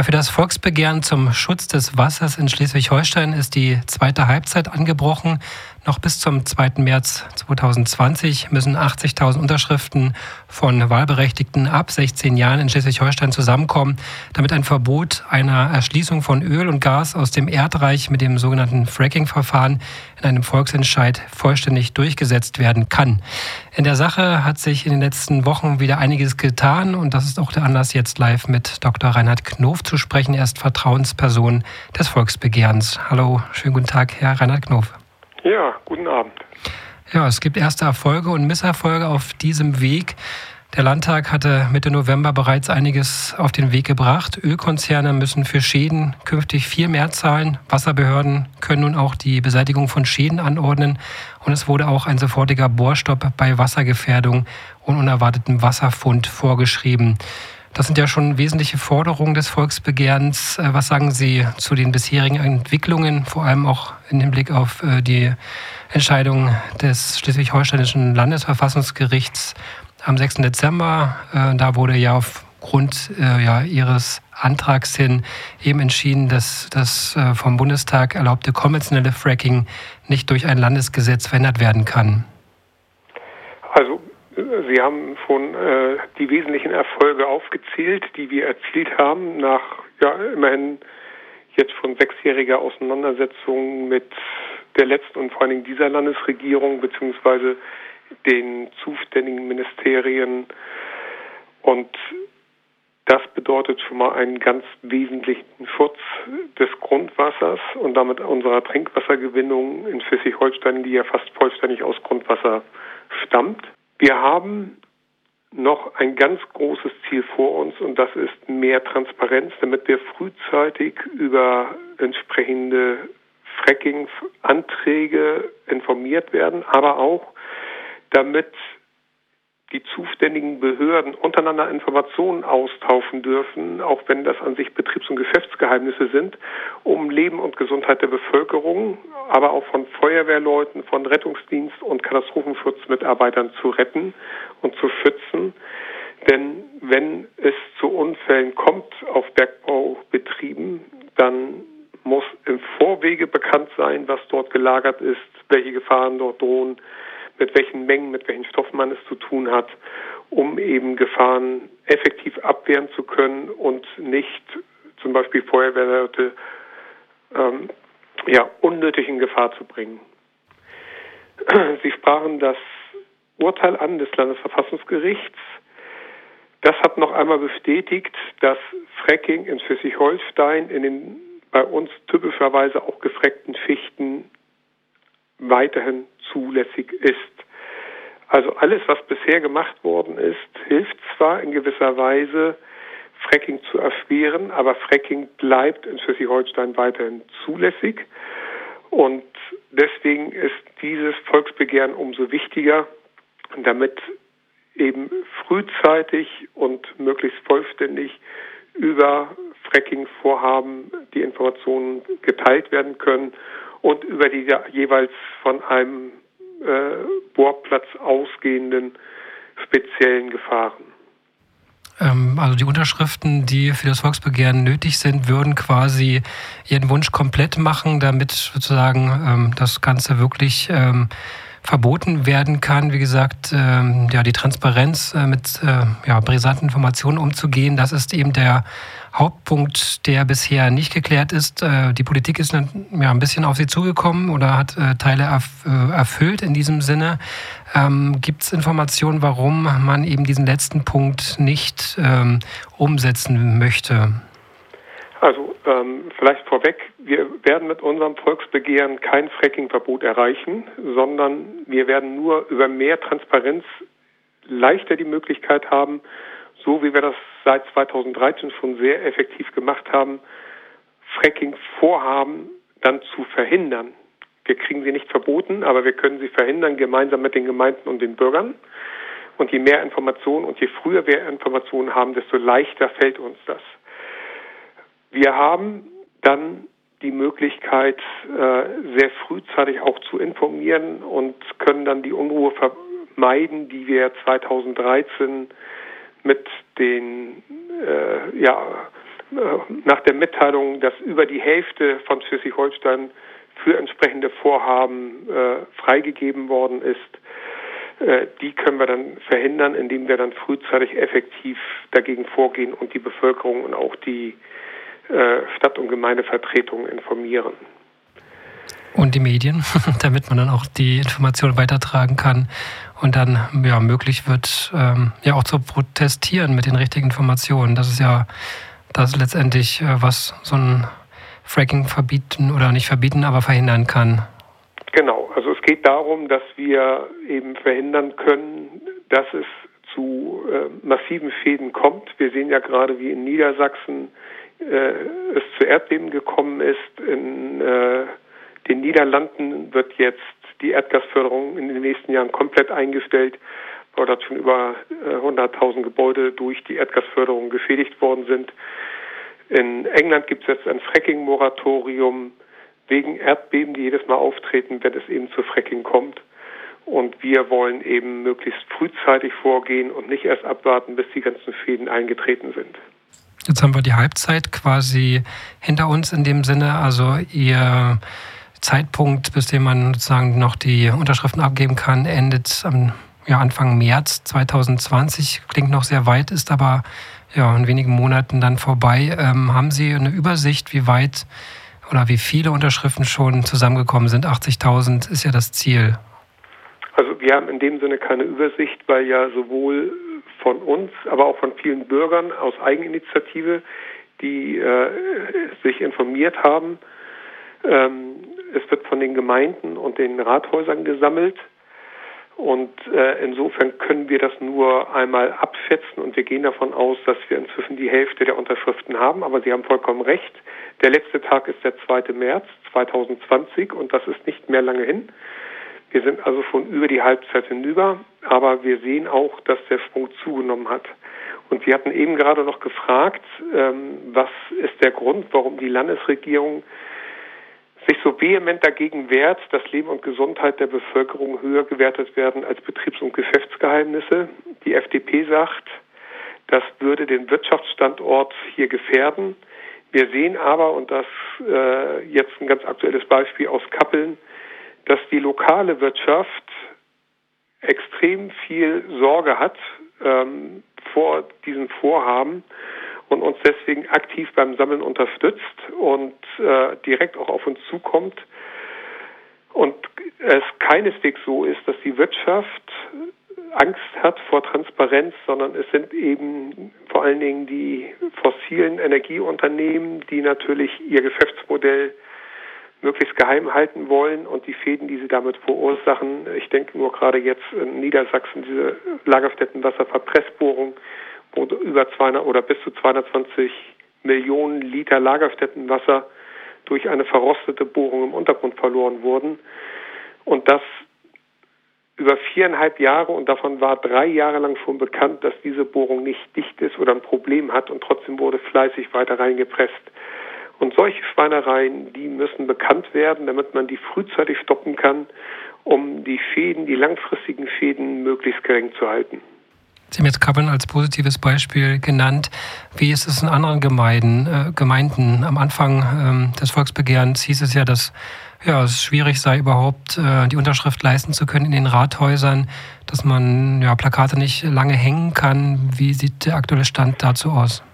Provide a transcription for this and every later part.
Ja, für das Volksbegehren zum Schutz des Wassers in Schleswig-Holstein ist die zweite Halbzeit angebrochen. Noch bis zum 2. März 2020 müssen 80.000 Unterschriften von Wahlberechtigten ab 16 Jahren in Schleswig-Holstein zusammenkommen, damit ein Verbot einer Erschließung von Öl und Gas aus dem Erdreich mit dem sogenannten Fracking-Verfahren in einem Volksentscheid vollständig durchgesetzt werden kann. In der Sache hat sich in den letzten Wochen wieder einiges getan und das ist auch der Anlass, jetzt live mit Dr. Reinhard Knof zu sprechen. Er ist Vertrauensperson des Volksbegehrens. Hallo, schönen guten Tag, Herr Reinhard Knof. Ja, guten Abend. Ja, es gibt erste Erfolge und Misserfolge auf diesem Weg. Der Landtag hatte Mitte November bereits einiges auf den Weg gebracht. Ölkonzerne müssen für Schäden künftig viel mehr zahlen. Wasserbehörden können nun auch die Beseitigung von Schäden anordnen. Und es wurde auch ein sofortiger Bohrstopp bei Wassergefährdung und unerwartetem Wasserfund vorgeschrieben. Das sind ja schon wesentliche Forderungen des Volksbegehrens. Äh, was sagen Sie zu den bisherigen Entwicklungen, vor allem auch im Hinblick auf äh, die Entscheidung des Schleswig-Holsteinischen Landesverfassungsgerichts am 6. Dezember? Äh, da wurde ja aufgrund ja, Ihres Antrags hin eben entschieden, dass das vom Bundestag erlaubte konventionelle Fracking nicht durch ein Landesgesetz verändert werden kann. Sie haben schon äh, die wesentlichen Erfolge aufgezählt, die wir erzielt haben, nach ja immerhin jetzt schon sechsjähriger Auseinandersetzung mit der letzten und vor allen Dingen dieser Landesregierung beziehungsweise den zuständigen Ministerien. Und das bedeutet schon mal einen ganz wesentlichen Schutz des Grundwassers und damit unserer Trinkwassergewinnung in Schleswig-Holstein, die ja fast vollständig aus Grundwasser stammt. Wir haben noch ein ganz großes Ziel vor uns und das ist mehr Transparenz, damit wir frühzeitig über entsprechende Fracking-Anträge informiert werden, aber auch damit die zuständigen Behörden untereinander Informationen austauschen dürfen, auch wenn das an sich Betriebs- und Geschäftsgeheimnisse sind, um Leben und Gesundheit der Bevölkerung, aber auch von Feuerwehrleuten, von Rettungsdienst und Katastrophenschutzmitarbeitern zu retten und zu schützen. Denn wenn es zu Unfällen kommt auf Bergbaubetrieben, dann muss im Vorwege bekannt sein, was dort gelagert ist, welche Gefahren dort drohen, mit welchen Mengen, mit welchen Stoffen man es zu tun hat, um eben Gefahren effektiv abwehren zu können und nicht zum Beispiel Feuerwehrleute ähm, ja, unnötig in Gefahr zu bringen. Sie sprachen das Urteil an des Landesverfassungsgerichts. Das hat noch einmal bestätigt, dass Fracking in Schleswig-Holstein in den bei uns typischerweise auch gefreckten Schichten weiterhin zulässig ist. Also alles, was bisher gemacht worden ist, hilft zwar in gewisser Weise, Fracking zu erschweren, aber Fracking bleibt in Schleswig-Holstein weiterhin zulässig. Und deswegen ist dieses Volksbegehren umso wichtiger, damit eben frühzeitig und möglichst vollständig über Fracking-Vorhaben die Informationen geteilt werden können und über die jeweils von einem äh, Bohrplatz ausgehenden speziellen Gefahren. Ähm, also die Unterschriften, die für das Volksbegehren nötig sind, würden quasi ihren Wunsch komplett machen, damit sozusagen ähm, das Ganze wirklich ähm, verboten werden kann. Wie gesagt, ähm, ja, die Transparenz äh, mit äh, ja, brisanten Informationen umzugehen, das ist eben der Hauptpunkt, der bisher nicht geklärt ist. Äh, die Politik ist ein bisschen auf Sie zugekommen oder hat äh, Teile äh, erfüllt in diesem Sinne. Ähm, Gibt es Informationen, warum man eben diesen letzten Punkt nicht ähm, umsetzen möchte? Also ähm, vielleicht vorweg, wir werden mit unserem Volksbegehren kein Fracking-Verbot erreichen, sondern wir werden nur über mehr Transparenz leichter die Möglichkeit haben, so wie wir das seit 2013 schon sehr effektiv gemacht haben, Fracking-Vorhaben dann zu verhindern. Wir kriegen sie nicht verboten, aber wir können sie verhindern, gemeinsam mit den Gemeinden und den Bürgern. Und je mehr Informationen und je früher wir Informationen haben, desto leichter fällt uns das. Wir haben dann die Möglichkeit, äh, sehr frühzeitig auch zu informieren und können dann die Unruhe vermeiden, die wir 2013 mit den äh, ja, nach der Mitteilung, dass über die Hälfte von Schleswig-Holstein für entsprechende Vorhaben äh, freigegeben worden ist, äh, die können wir dann verhindern, indem wir dann frühzeitig effektiv dagegen vorgehen und die Bevölkerung und auch die äh, Stadt- und Gemeindevertretungen informieren. Und die Medien, damit man dann auch die Information weitertragen kann und dann ja, möglich wird, ähm, ja auch zu protestieren mit den richtigen Informationen. Das ist ja das letztendlich, äh, was so ein Fracking verbieten oder nicht verbieten, aber verhindern kann. Genau, also es geht darum, dass wir eben verhindern können, dass es zu äh, massiven Schäden kommt. Wir sehen ja gerade, wie in Niedersachsen äh, es zu Erdbeben gekommen ist. In äh, den Niederlanden wird jetzt die Erdgasförderung in den nächsten Jahren komplett eingestellt, weil dort schon über 100.000 äh, Gebäude durch die Erdgasförderung geschädigt worden sind. In England gibt es jetzt ein Fracking-Moratorium wegen Erdbeben, die jedes Mal auftreten, wenn es eben zu Fracking kommt. Und wir wollen eben möglichst frühzeitig vorgehen und nicht erst abwarten, bis die ganzen Schäden eingetreten sind. Jetzt haben wir die Halbzeit quasi hinter uns in dem Sinne. Also Ihr Zeitpunkt, bis dem man sozusagen noch die Unterschriften abgeben kann, endet am ja, Anfang März 2020. Klingt noch sehr weit, ist aber ja, in wenigen Monaten dann vorbei. Ähm, haben Sie eine Übersicht, wie weit oder wie viele Unterschriften schon zusammengekommen sind? 80.000 ist ja das Ziel. Also wir haben in dem Sinne keine Übersicht, weil ja sowohl von uns, aber auch von vielen Bürgern aus Eigeninitiative, die äh, sich informiert haben, ähm, es wird von den Gemeinden und den Rathäusern gesammelt. Und äh, insofern können wir das nur einmal abschätzen und wir gehen davon aus, dass wir inzwischen die Hälfte der Unterschriften haben. Aber Sie haben vollkommen recht. Der letzte Tag ist der 2. März 2020 und das ist nicht mehr lange hin. Wir sind also schon über die Halbzeit hinüber, aber wir sehen auch, dass der Sprung zugenommen hat. Und Sie hatten eben gerade noch gefragt, ähm, was ist der Grund, warum die Landesregierung sich so vehement dagegen wehrt, dass Leben und Gesundheit der Bevölkerung höher gewertet werden als Betriebs- und Geschäftsgeheimnisse. Die FDP sagt, das würde den Wirtschaftsstandort hier gefährden. Wir sehen aber, und das äh, jetzt ein ganz aktuelles Beispiel aus Kappeln, dass die lokale Wirtschaft extrem viel Sorge hat ähm, vor diesen Vorhaben und uns deswegen aktiv beim Sammeln unterstützt und äh, direkt auch auf uns zukommt. Und es keineswegs so ist, dass die Wirtschaft Angst hat vor Transparenz, sondern es sind eben vor allen Dingen die fossilen Energieunternehmen, die natürlich ihr Geschäftsmodell möglichst geheim halten wollen und die Schäden, die sie damit verursachen. Ich denke nur gerade jetzt in Niedersachsen diese Lagerstättenwasserverpressbohrung, wo über 200 oder bis zu 220 Millionen Liter Lagerstättenwasser durch eine verrostete Bohrung im Untergrund verloren wurden. Und das über viereinhalb Jahre und davon war drei Jahre lang schon bekannt, dass diese Bohrung nicht dicht ist oder ein Problem hat und trotzdem wurde fleißig weiter reingepresst. Und solche Schweinereien, die müssen bekannt werden, damit man die frühzeitig stoppen kann, um die Schäden, die langfristigen Schäden möglichst gering zu halten. Sie haben jetzt Kappeln als positives Beispiel genannt. Wie ist es in anderen Gemeinden? Äh, Gemeinden? Am Anfang ähm, des Volksbegehrens hieß es ja, dass ja, es schwierig sei, überhaupt äh, die Unterschrift leisten zu können in den Rathäusern, dass man ja, Plakate nicht lange hängen kann. Wie sieht der aktuelle Stand dazu aus?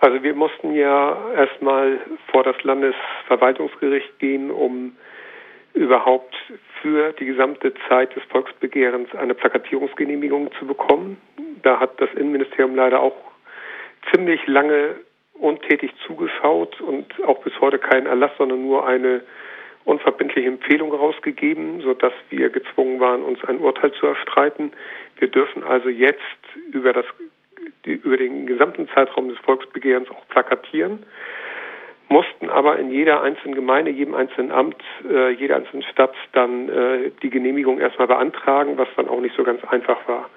Also wir mussten ja erstmal vor das Landesverwaltungsgericht gehen, um überhaupt für die gesamte Zeit des Volksbegehrens eine Plakatierungsgenehmigung zu bekommen. Da hat das Innenministerium leider auch ziemlich lange untätig zugeschaut und auch bis heute keinen Erlass, sondern nur eine unverbindliche Empfehlung rausgegeben, sodass wir gezwungen waren, uns ein Urteil zu erstreiten. Wir dürfen also jetzt über, das, über den gesamten Zeitraum des Volksbegehrens auch plakatieren mussten aber in jeder einzelnen Gemeinde, jedem einzelnen Amt, äh, jeder einzelnen Stadt dann äh, die Genehmigung erstmal beantragen, was dann auch nicht so ganz einfach war.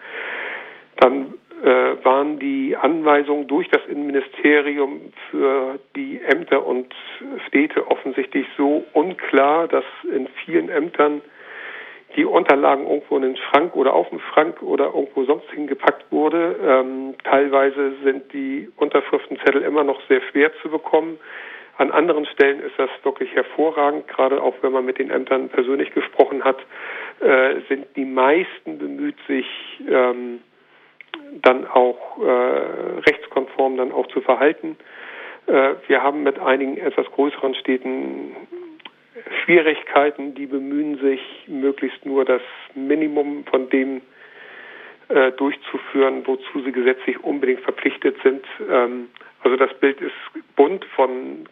Dann äh, waren die Anweisungen durch das Innenministerium für die Ämter und Städte offensichtlich so unklar, dass in vielen Ämtern die Unterlagen irgendwo in den Schrank oder auf den Schrank oder irgendwo sonst hingepackt wurde. Ähm, teilweise sind die Unterschriftenzettel immer noch sehr schwer zu bekommen. An anderen Stellen ist das wirklich hervorragend, gerade auch wenn man mit den Ämtern persönlich gesprochen hat, äh, sind die meisten bemüht, sich ähm, dann auch äh, rechtskonform dann auch zu verhalten. Äh, wir haben mit einigen etwas größeren Städten Schwierigkeiten, die bemühen sich, möglichst nur das Minimum von dem äh, durchzuführen, wozu sie gesetzlich unbedingt verpflichtet sind. Ähm, also das Bild ist bunt von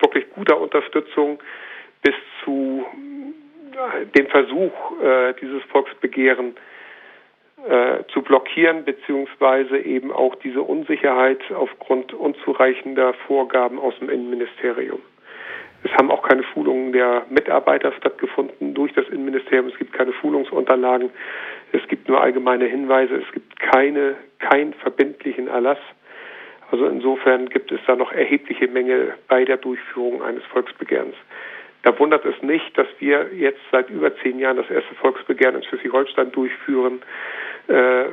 wirklich guter Unterstützung bis zu äh, dem Versuch, äh, dieses Volksbegehren äh, zu blockieren, beziehungsweise eben auch diese Unsicherheit aufgrund unzureichender Vorgaben aus dem Innenministerium. Es haben auch keine Schulungen der Mitarbeiter stattgefunden durch das Innenministerium. Es gibt keine Schulungsunterlagen. Es gibt nur allgemeine Hinweise. Es gibt keine, keinen verbindlichen Erlass. Also insofern gibt es da noch erhebliche Mängel bei der Durchführung eines Volksbegehrens. Da wundert es nicht, dass wir jetzt seit über zehn Jahren das erste Volksbegehren in Schleswig-Holstein durchführen. Äh,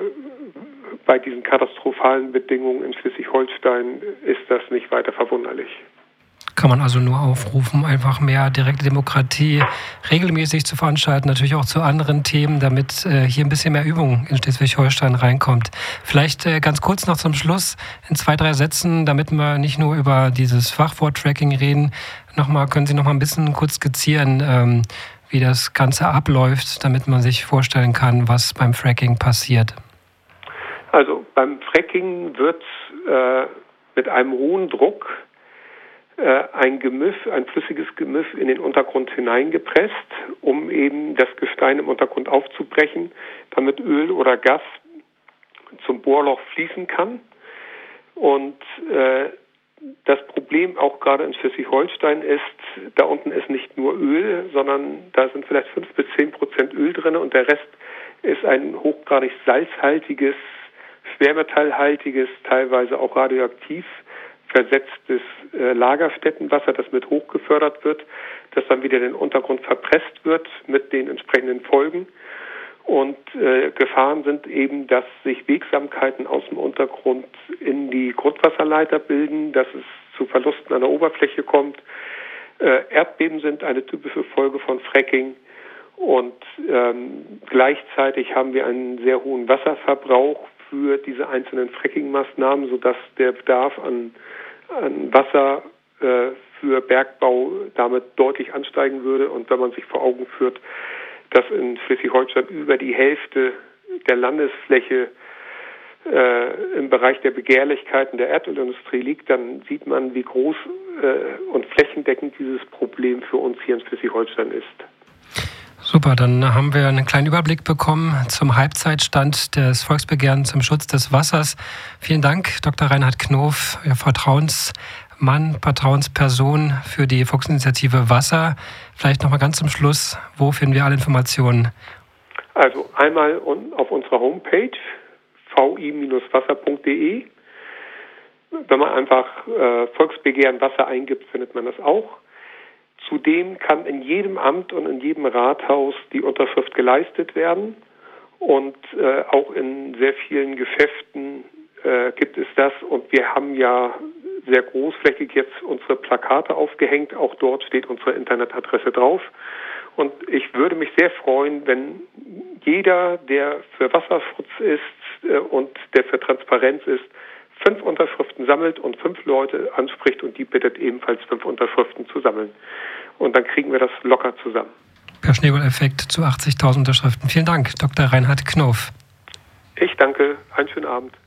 bei diesen katastrophalen Bedingungen in Schleswig-Holstein ist das nicht weiter verwunderlich kann man also nur aufrufen, einfach mehr direkte Demokratie regelmäßig zu veranstalten, natürlich auch zu anderen Themen, damit äh, hier ein bisschen mehr Übung in Schleswig-Holstein reinkommt. Vielleicht äh, ganz kurz noch zum Schluss in zwei, drei Sätzen, damit wir nicht nur über dieses Fachwort-Tracking reden. Nochmal, können Sie noch mal ein bisschen kurz skizzieren, ähm, wie das Ganze abläuft, damit man sich vorstellen kann, was beim Fracking passiert? Also beim Fracking wird äh, mit einem hohen Druck ein Gemiff, ein flüssiges Gemiff in den Untergrund hineingepresst, um eben das Gestein im Untergrund aufzubrechen, damit Öl oder Gas zum Bohrloch fließen kann. Und äh, das Problem auch gerade in Schleswig-Holstein ist, da unten ist nicht nur Öl, sondern da sind vielleicht fünf bis zehn Prozent Öl drin und der Rest ist ein hochgradig salzhaltiges, schwermetallhaltiges, teilweise auch radioaktiv versetztes äh, Lagerstättenwasser, das mit hochgefördert wird, das dann wieder den Untergrund verpresst wird mit den entsprechenden Folgen. Und äh, Gefahren sind eben, dass sich Wegsamkeiten aus dem Untergrund in die Grundwasserleiter bilden, dass es zu Verlusten an der Oberfläche kommt. Äh, Erdbeben sind eine typische Folge von Fracking. Und ähm, gleichzeitig haben wir einen sehr hohen Wasserverbrauch für diese einzelnen Fracking-Maßnahmen, sodass der Bedarf an an Wasser äh, für Bergbau damit deutlich ansteigen würde. Und wenn man sich vor Augen führt, dass in Schleswig-Holstein über die Hälfte der Landesfläche äh, im Bereich der Begehrlichkeiten der Erdölindustrie liegt, dann sieht man, wie groß äh, und flächendeckend dieses Problem für uns hier in Schleswig-Holstein ist. Super, dann haben wir einen kleinen Überblick bekommen zum Halbzeitstand des Volksbegehrens zum Schutz des Wassers. Vielen Dank, Dr. Reinhard Knof, Ihr Vertrauensmann, Vertrauensperson für die Volksinitiative Wasser. Vielleicht noch mal ganz zum Schluss, wo finden wir alle Informationen? Also einmal auf unserer Homepage vi-wasser.de. Wenn man einfach äh, Volksbegehren Wasser eingibt, findet man das auch. Zudem kann in jedem Amt und in jedem Rathaus die Unterschrift geleistet werden. Und äh, auch in sehr vielen Geschäften äh, gibt es das. Und wir haben ja sehr großflächig jetzt unsere Plakate aufgehängt. Auch dort steht unsere Internetadresse drauf. Und ich würde mich sehr freuen, wenn jeder, der für Wasserschutz ist äh, und der für Transparenz ist, fünf Unterschriften sammelt und fünf Leute anspricht und die bittet ebenfalls fünf Unterschriften zu sammeln. Und dann kriegen wir das locker zusammen. Per Schneeball-Effekt zu 80.000 Unterschriften. Vielen Dank, Dr. Reinhard Knof. Ich danke. Einen schönen Abend.